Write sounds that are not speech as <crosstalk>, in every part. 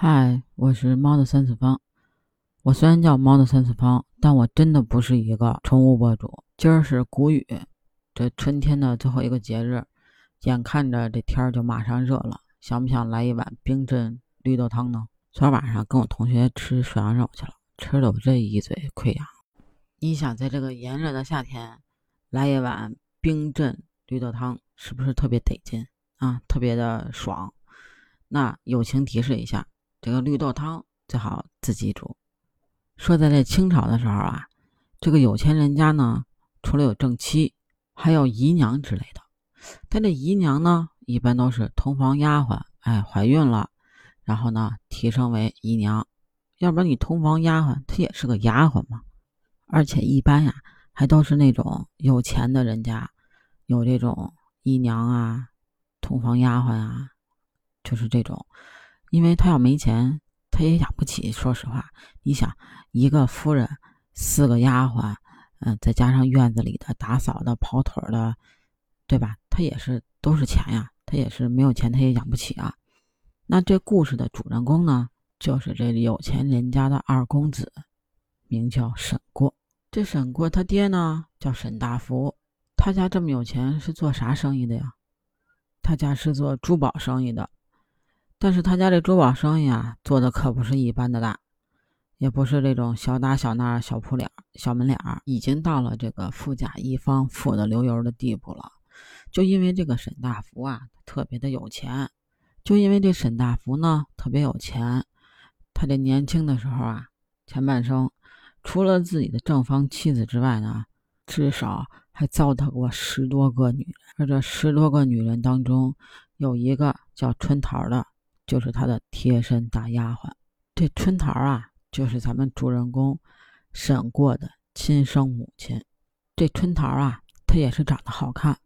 嗨，我是猫的三次方。我虽然叫猫的三次方，但我真的不是一个宠物博主。今儿是谷雨，这春天的最后一个节日，眼看着这天儿就马上热了，想不想来一碗冰镇绿豆汤呢？昨天晚上跟我同学吃涮羊肉去了，吃的我这一嘴溃疡。你想在这个炎热的夏天来一碗冰镇绿豆汤，是不是特别得劲啊？特别的爽。那友情提示一下。这个绿豆汤最好自己煮。说在这清朝的时候啊，这个有钱人家呢，除了有正妻，还有姨娘之类的。但这姨娘呢，一般都是同房丫鬟，哎，怀孕了，然后呢提升为姨娘。要不然你同房丫鬟，她也是个丫鬟嘛。而且一般呀，还都是那种有钱的人家，有这种姨娘啊，同房丫鬟啊，就是这种。因为他要没钱，他也养不起。说实话，你想一个夫人，四个丫鬟，嗯，再加上院子里的打扫的、跑腿的，对吧？他也是都是钱呀，他也是没有钱，他也养不起啊。那这故事的主人公呢，就是这有钱人家的二公子，名叫沈过。这沈过他爹呢叫沈大福，他家这么有钱是做啥生意的呀？他家是做珠宝生意的。但是他家这珠宝生意啊，做的可不是一般的大，也不是这种小打小闹、小铺脸、小门脸，已经到了这个富甲一方、富得流油的地步了。就因为这个沈大福啊，特别的有钱，就因为这沈大福呢特别有钱，他这年轻的时候啊，前半生除了自己的正房妻子之外呢，至少还糟蹋过十多个女人，而这十多个女人当中，有一个叫春桃的。就是他的贴身大丫鬟，这春桃啊，就是咱们主人公沈过的亲生母亲。这春桃啊，她也是长得好看，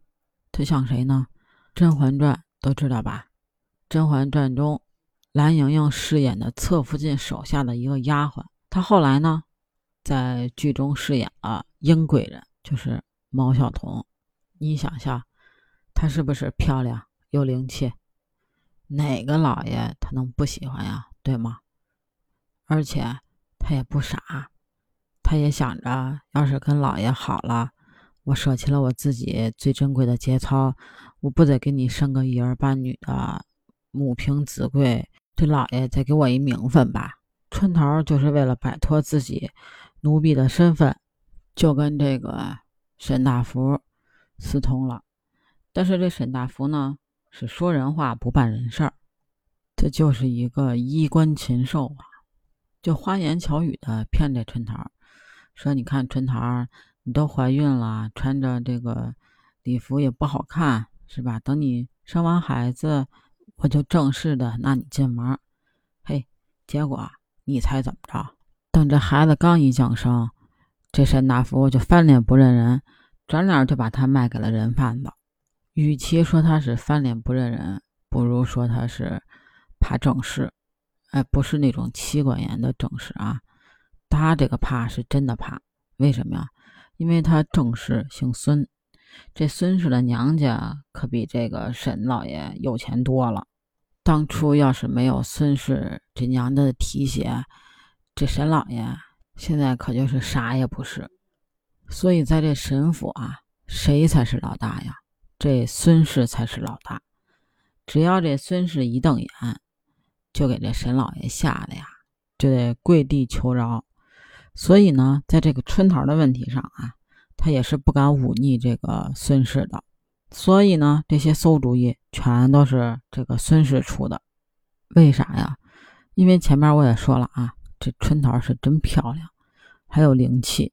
她像谁呢？《甄嬛传》都知道吧？《甄嬛传》中蓝盈莹饰演的侧福晋手下的一个丫鬟，她后来呢，在剧中饰演了英贵人，就是毛晓彤。你想想，她是不是漂亮又灵气？哪个老爷他能不喜欢呀？对吗？而且他也不傻，他也想着，要是跟老爷好了，我舍弃了我自己最珍贵的节操，我不得给你生个一儿半女的，母凭子贵，这老爷再给我一名分吧。春桃就是为了摆脱自己奴婢的身份，就跟这个沈大福私通了。但是这沈大福呢？是说人话不办人事儿，这就是一个衣冠禽兽啊！就花言巧语的骗这春桃，说你看春桃，你都怀孕了，穿着这个礼服也不好看，是吧？等你生完孩子，我就正式的纳你进门。嘿，结果你猜怎么着？等这孩子刚一降生，这沈大福就翻脸不认人，转脸就把他卖给了人贩子。与其说他是翻脸不认人，不如说他是怕正事。哎，不是那种妻管严的正事啊，他这个怕是真的怕。为什么呀？因为他正室姓孙，这孙氏的娘家可比这个沈老爷有钱多了。当初要是没有孙氏这娘家的提携，这沈老爷现在可就是啥也不是。所以在这沈府啊，谁才是老大呀？这孙氏才是老大，只要这孙氏一瞪眼，就给这沈老爷吓得呀，就得跪地求饶。所以呢，在这个春桃的问题上啊，他也是不敢忤逆这个孙氏的。所以呢，这些馊主意全都是这个孙氏出的。为啥呀？因为前面我也说了啊，这春桃是真漂亮，还有灵气。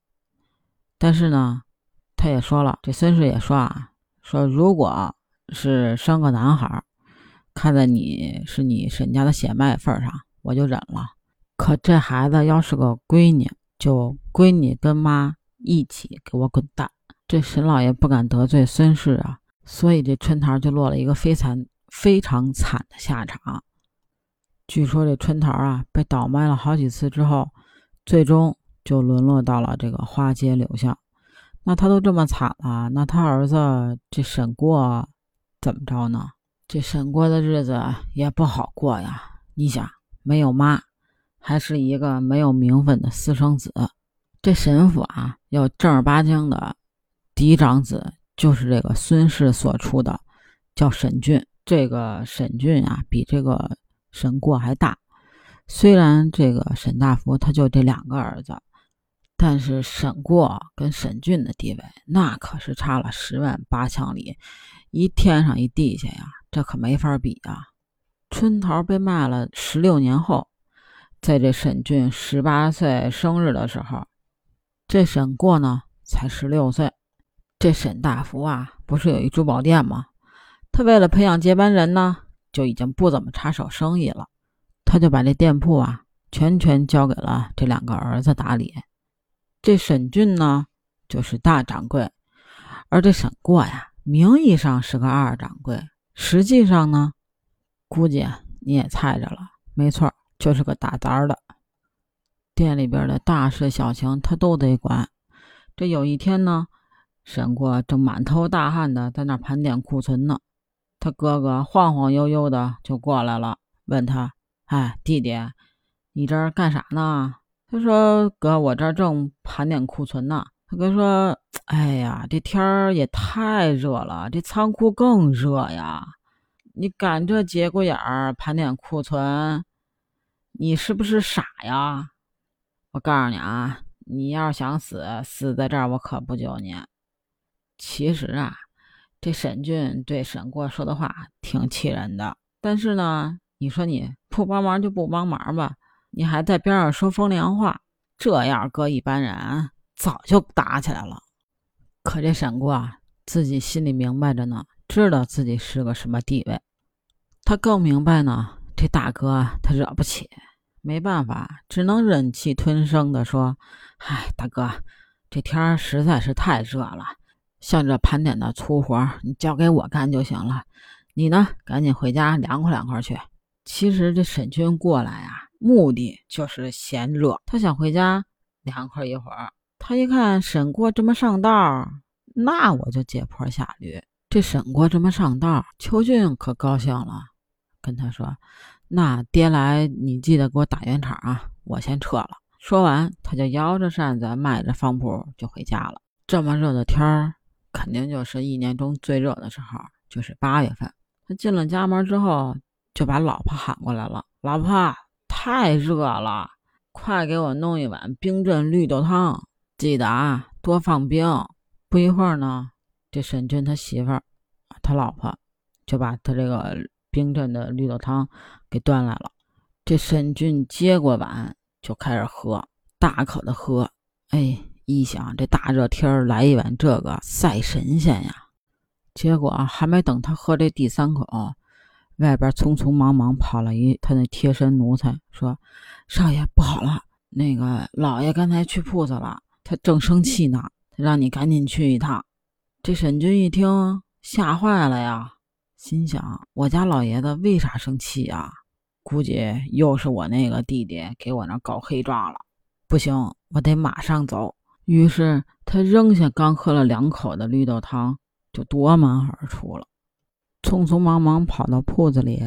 但是呢，他也说了，这孙氏也说啊。说，如果是生个男孩，看在你是你沈家的血脉份上，我就忍了。可这孩子要是个闺女，就闺女跟妈一起给我滚蛋！这沈老爷不敢得罪孙氏啊，所以这春桃就落了一个非常非常惨的下场。据说这春桃啊，被倒卖了好几次之后，最终就沦落到了这个花街柳巷。那他都这么惨了，那他儿子这沈过怎么着呢？这沈过的日子也不好过呀。你想，没有妈，还是一个没有名分的私生子。这沈府啊，要正儿八经的嫡长子，就是这个孙氏所出的，叫沈俊。这个沈俊啊，比这个沈过还大。虽然这个沈大福他就这两个儿子，但是沈过跟沈俊的地位那可是差了十万八千里，一天上一地下呀，这可没法比啊。春桃被卖了十六年后，在这沈俊十八岁生日的时候，这沈过呢才十六岁。这沈大福啊，不是有一珠宝店吗？他为了培养接班人呢，就已经不怎么插手生意了。他就把这店铺啊，全权交给了这两个儿子打理。这沈俊呢，就是大掌柜，而这沈过呀，名义上是个二掌柜，实际上呢，估计你也猜着了，没错，就是个打杂的。店里边的大事小情他都得管。这有一天呢，沈过正满头大汗的在那盘点库存呢，他哥哥晃晃悠悠的就过来了，问他。哎，弟弟，你这儿干啥呢？他说：“哥，我这儿正盘点库存呢。”他哥说：“哎呀，这天儿也太热了，这仓库更热呀！你赶这节骨眼儿盘点库存，你是不是傻呀？我告诉你啊，你要是想死，死在这儿我可不救你。”其实啊，这沈俊对沈过说的话挺气人的，但是呢。你说你不帮忙就不帮忙吧，你还在边上说风凉话，这样搁一般人早就打起来了。可这沈过自己心里明白着呢，知道自己是个什么地位，他更明白呢，这大哥他惹不起，没办法，只能忍气吞声的说：“嗨，大哥，这天儿实在是太热了，像这盘点的粗活，你交给我干就行了，你呢，赶紧回家凉快凉快去。”其实这沈军过来啊，目的就是嫌热，他想回家凉快一会儿。他一看沈过这么上道，那我就借坡下驴。这沈过这么上道，邱俊可高兴了，跟他说：“那爹来，你记得给我打圆场啊，我先撤了。”说完，他就摇着扇子，迈着方步就回家了。这么热的天儿，肯定就是一年中最热的时候，就是八月份。他进了家门之后。就把老婆喊过来了，老婆，太热了，快给我弄一碗冰镇绿豆汤，记得啊，多放冰。不一会儿呢，这沈俊他媳妇儿，他老婆就把他这个冰镇的绿豆汤给端来了。这沈俊接过碗就开始喝，大口的喝。哎，一想这大热天来一碗这个赛神仙呀！结果还没等他喝这第三口。外边匆匆忙忙跑了一他那贴身奴才，说：“少爷不好了，那个老爷刚才去铺子了，他正生气呢，让你赶紧去一趟。”这沈军一听，吓坏了呀，心想：“我家老爷子为啥生气啊？估计又是我那个弟弟给我那搞黑状了。不行，我得马上走。”于是他扔下刚喝了两口的绿豆汤，就夺门而出了。匆匆忙忙跑到铺子里，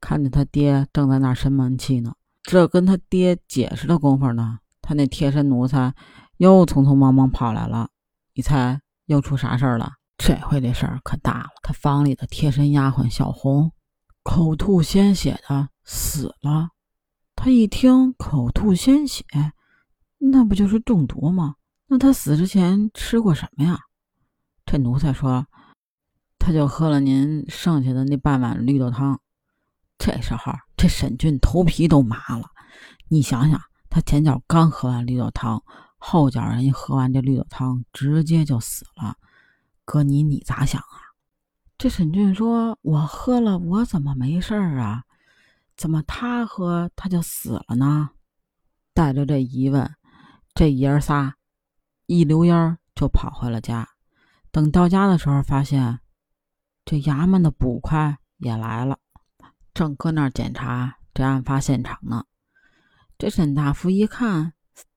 看着他爹正在那儿生闷气呢。这跟他爹解释的功夫呢，他那贴身奴才又匆匆忙忙跑来了。你猜又出啥事儿了？这回这事儿可大了。他房里的贴身丫鬟小红口吐鲜血的死了。他一听口吐鲜血，那不就是中毒吗？那他死之前吃过什么呀？这奴才说。他就喝了您剩下的那半碗绿豆汤，这时候这沈俊头皮都麻了。你想想，他前脚刚喝完绿豆汤，后脚人一喝完这绿豆汤，直接就死了。哥你你咋想啊？这沈俊说：“我喝了，我怎么没事儿啊？怎么他喝他就死了呢？”带着这疑问，这爷仨一溜烟就跑回了家。等到家的时候，发现。这衙门的捕快也来了，正搁那儿检查这案发现场呢。这沈大福一看，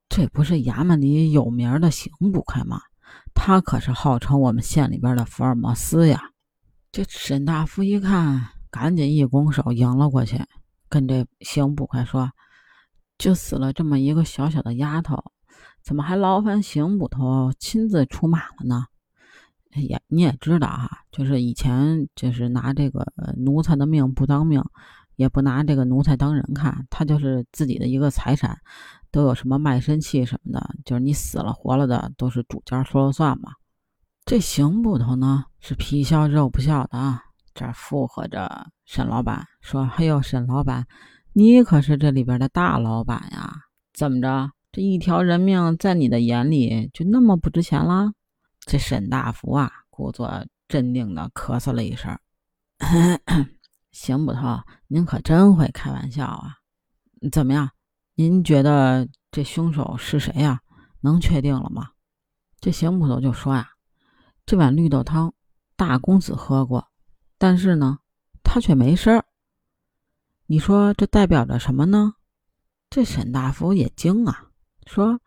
这不是衙门里有名的刑捕快吗？他可是号称我们县里边的福尔摩斯呀。这沈大福一看，赶紧一拱手迎了过去，跟这邢捕快说：“就死了这么一个小小的丫头，怎么还劳烦邢捕头亲自出马了呢？”也你也知道哈，就是以前就是拿这个奴才的命不当命，也不拿这个奴才当人看，他就是自己的一个财产，都有什么卖身契什么的，就是你死了活了的都是主家说了算嘛。这邢捕头呢是皮笑肉不笑的啊，这附和着沈老板说：“哎呦，沈老板，你可是这里边的大老板呀，怎么着？这一条人命在你的眼里就那么不值钱了？”这沈大福啊，故作镇定的咳嗽了一声：“ <coughs> 邢捕头，您可真会开玩笑啊！怎么样？您觉得这凶手是谁呀？能确定了吗？”这邢捕头就说：“呀，这碗绿豆汤，大公子喝过，但是呢，他却没事儿。你说这代表着什么呢？”这沈大福也惊啊，说。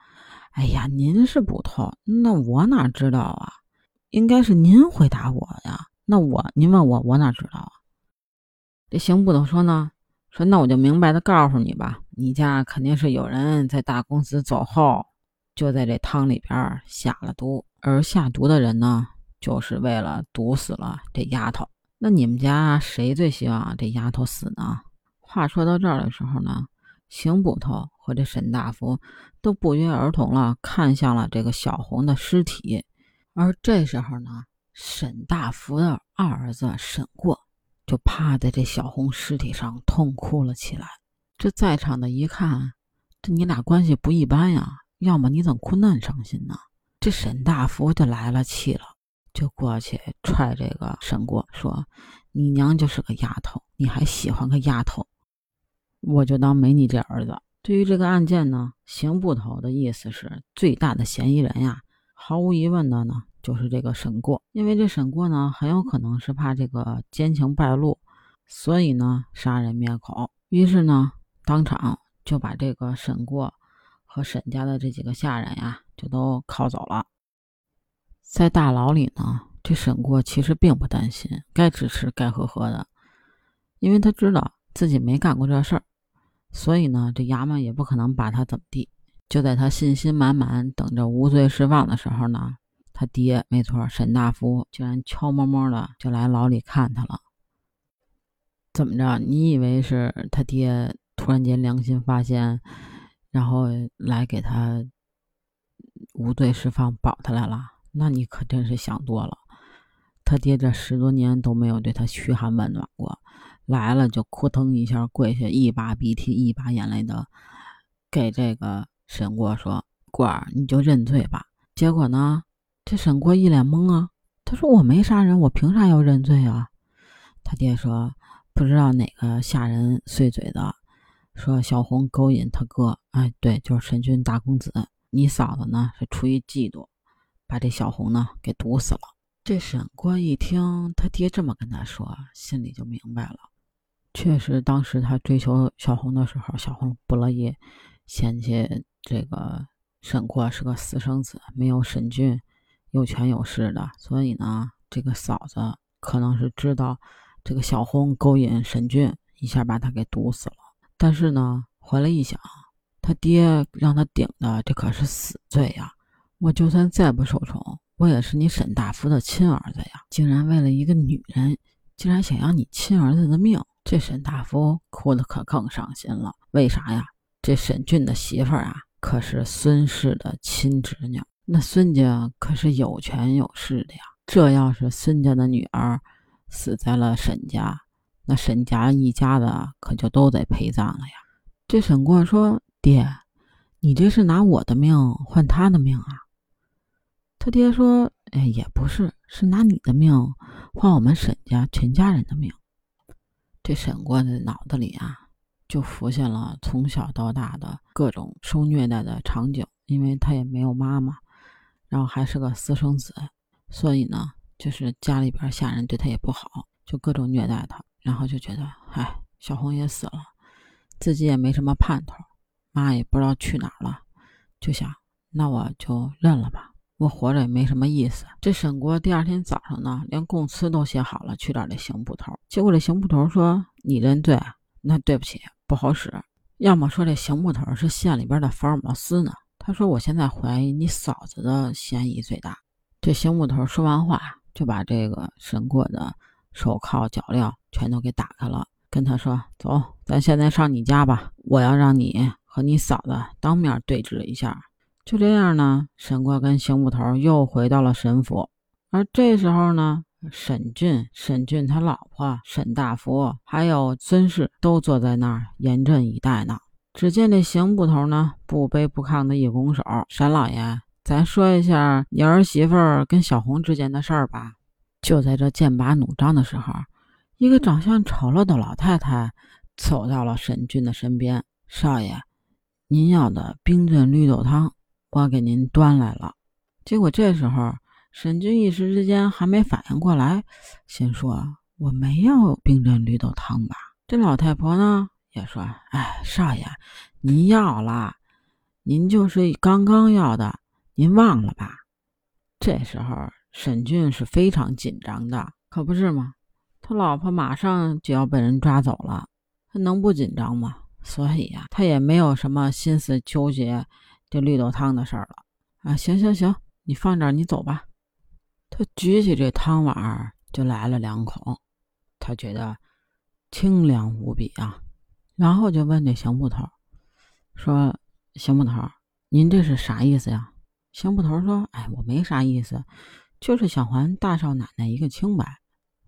哎呀，您是捕头，那我哪知道啊？应该是您回答我呀。那我，您问我，我哪知道啊？这邢捕头说呢，说那我就明白的告诉你吧，你家肯定是有人在大公子走后，就在这汤里边下了毒，而下毒的人呢，就是为了毒死了这丫头。那你们家谁最希望这丫头死呢？话说到这儿的时候呢？邢捕头和这沈大福都不约而同了，看向了这个小红的尸体。而这时候呢，沈大福的二儿子沈过就趴在这小红尸体上痛哭了起来。这在场的一看，这你俩关系不一般呀，要么你怎么哭那么伤心呢？这沈大福就来了气了，就过去踹这个沈过，说：“你娘就是个丫头，你还喜欢个丫头？”我就当没你这儿子。对于这个案件呢，邢捕头的意思是最大的嫌疑人呀，毫无疑问的呢，就是这个沈过。因为这沈过呢，很有可能是怕这个奸情败露，所以呢，杀人灭口。于是呢，当场就把这个沈过和沈家的这几个下人呀，就都铐走了。在大牢里呢，这沈过其实并不担心，该吃吃该喝喝的，因为他知道自己没干过这事儿。所以呢，这衙门也不可能把他怎么地。就在他信心满满等着无罪释放的时候呢，他爹没错，沈大福竟然悄摸摸的就来牢里看他了。怎么着？你以为是他爹突然间良心发现，然后来给他无罪释放保他来了？那你可真是想多了。他爹这十多年都没有对他嘘寒问暖过。来了就扑腾一下跪下，一把鼻涕一把眼泪的给这个沈过说：“过儿，你就认罪吧。”结果呢，这沈过一脸懵啊，他说：“我没杀人，我凭啥要认罪啊？”他爹说：“不知道哪个下人碎嘴的，说小红勾引他哥，哎，对，就是沈军大公子。你嫂子呢是出于嫉妒，把这小红呢给毒死了。”这沈过一听他爹这么跟他说，心里就明白了。确实，当时他追求小红的时候，小红不乐意，嫌弃这个沈过是个私生子，没有沈俊有权有势的，所以呢，这个嫂子可能是知道这个小红勾引沈俊，一下把他给毒死了。但是呢，回来一想，他爹让他顶的这可是死罪呀！我就算再不受宠，我也是你沈大福的亲儿子呀，竟然为了一个女人，竟然想要你亲儿子的命！这沈大夫哭的可更伤心了，为啥呀？这沈俊的媳妇儿啊，可是孙氏的亲侄女，那孙家可是有权有势的呀。这要是孙家的女儿死在了沈家，那沈家一家子可就都得陪葬了呀。这沈过说：“爹，你这是拿我的命换他的命啊？”他爹说：“哎，也不是，是拿你的命换我们沈家全家人的命。”这沈过的脑子里啊，就浮现了从小到大的各种受虐待的场景，因为他也没有妈妈，然后还是个私生子，所以呢，就是家里边下人对他也不好，就各种虐待他，然后就觉得，唉，小红也死了，自己也没什么盼头，妈也不知道去哪儿了，就想，那我就认了吧。我活着也没什么意思。这沈国第二天早上呢，连供词都写好了，去找这邢捕头。结果这邢捕头说：“你认罪，那对不起，不好使。要么说这邢捕头是县里边的福尔摩斯呢？他说我现在怀疑你嫂子的嫌疑最大。这邢捕头说完话，就把这个沈过的手铐脚镣全都给打开了，跟他说：“走，咱现在上你家吧，我要让你和你嫂子当面对质一下。”就这样呢，沈括跟邢捕头又回到了沈府，而这时候呢。沈俊、沈俊他老婆沈大福还有孙氏都坐在那儿严阵以待呢。只见这邢捕头呢不卑不亢的一拱手：“沈老爷，咱说一下你儿媳妇跟小红之间的事儿吧。”就在这剑拔弩张的时候，一个长相丑陋的老太太走到了沈俊的身边：“少爷，您要的冰镇绿豆汤，我给您端来了。”结果这时候。沈军一时之间还没反应过来，心说：“我没要冰镇绿豆汤吧？”这老太婆呢也说：“哎，少爷，您要了，您就是刚刚要的，您忘了吧？”这时候沈俊是非常紧张的，可不是吗？他老婆马上就要被人抓走了，他能不紧张吗？所以呀，他也没有什么心思纠结这绿豆汤的事儿了。啊，行行行，你放这儿，你走吧。他举起这汤碗就来了两口，他觉得清凉无比啊，然后就问这邢捕头说：“邢捕头，您这是啥意思呀？”邢捕头说：“哎，我没啥意思，就是想还大少奶奶一个清白。”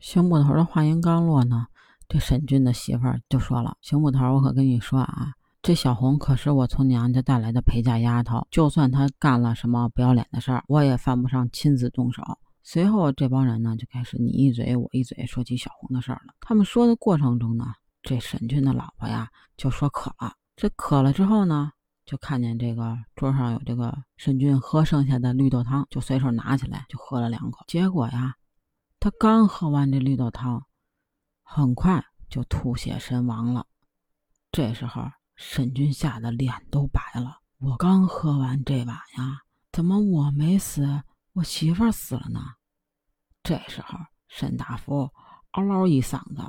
邢捕头的话音刚落呢，这沈俊的媳妇儿就说了：“邢捕头，我可跟你说啊，这小红可是我从娘家带来的陪嫁丫头，就算她干了什么不要脸的事儿，我也犯不上亲自动手。”随后，这帮人呢就开始你一嘴我一嘴说起小红的事儿了。他们说的过程中呢，这沈俊的老婆呀就说渴了。这渴了之后呢，就看见这个桌上有这个沈俊喝剩下的绿豆汤，就随手拿起来就喝了两口。结果呀，他刚喝完这绿豆汤，很快就吐血身亡了。这时候，沈军吓得脸都白了。我刚喝完这碗呀，怎么我没死，我媳妇儿死了呢？这时候，沈大福嗷嗷一嗓子，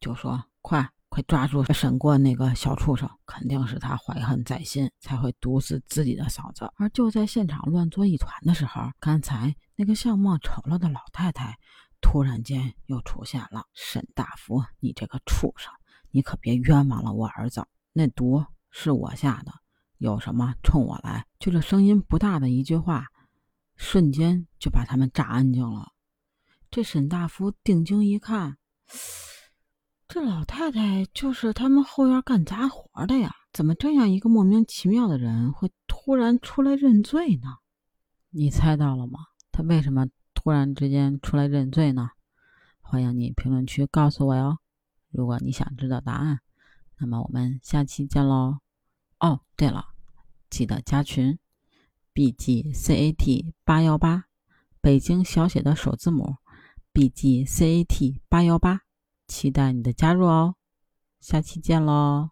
就说：“快快抓住沈过那个小畜生，肯定是他怀恨在心，才会毒死自己的嫂子。”而就在现场乱作一团的时候，刚才那个相貌丑陋的老太太突然间又出现了。沈大福，你这个畜生，你可别冤枉了我儿子，那毒是我下的，有什么冲我来！就这声音不大的一句话，瞬间就把他们炸安静了。这沈大夫定睛一看，这老太太就是他们后院干杂活的呀？怎么这样一个莫名其妙的人会突然出来认罪呢？你猜到了吗？他为什么突然之间出来认罪呢？欢迎你评论区告诉我哟！如果你想知道答案，那么我们下期见喽！哦，对了，记得加群，bgcat 八幺八，北京小写的首字母。B G C A T 八幺八，期待你的加入哦！下期见喽！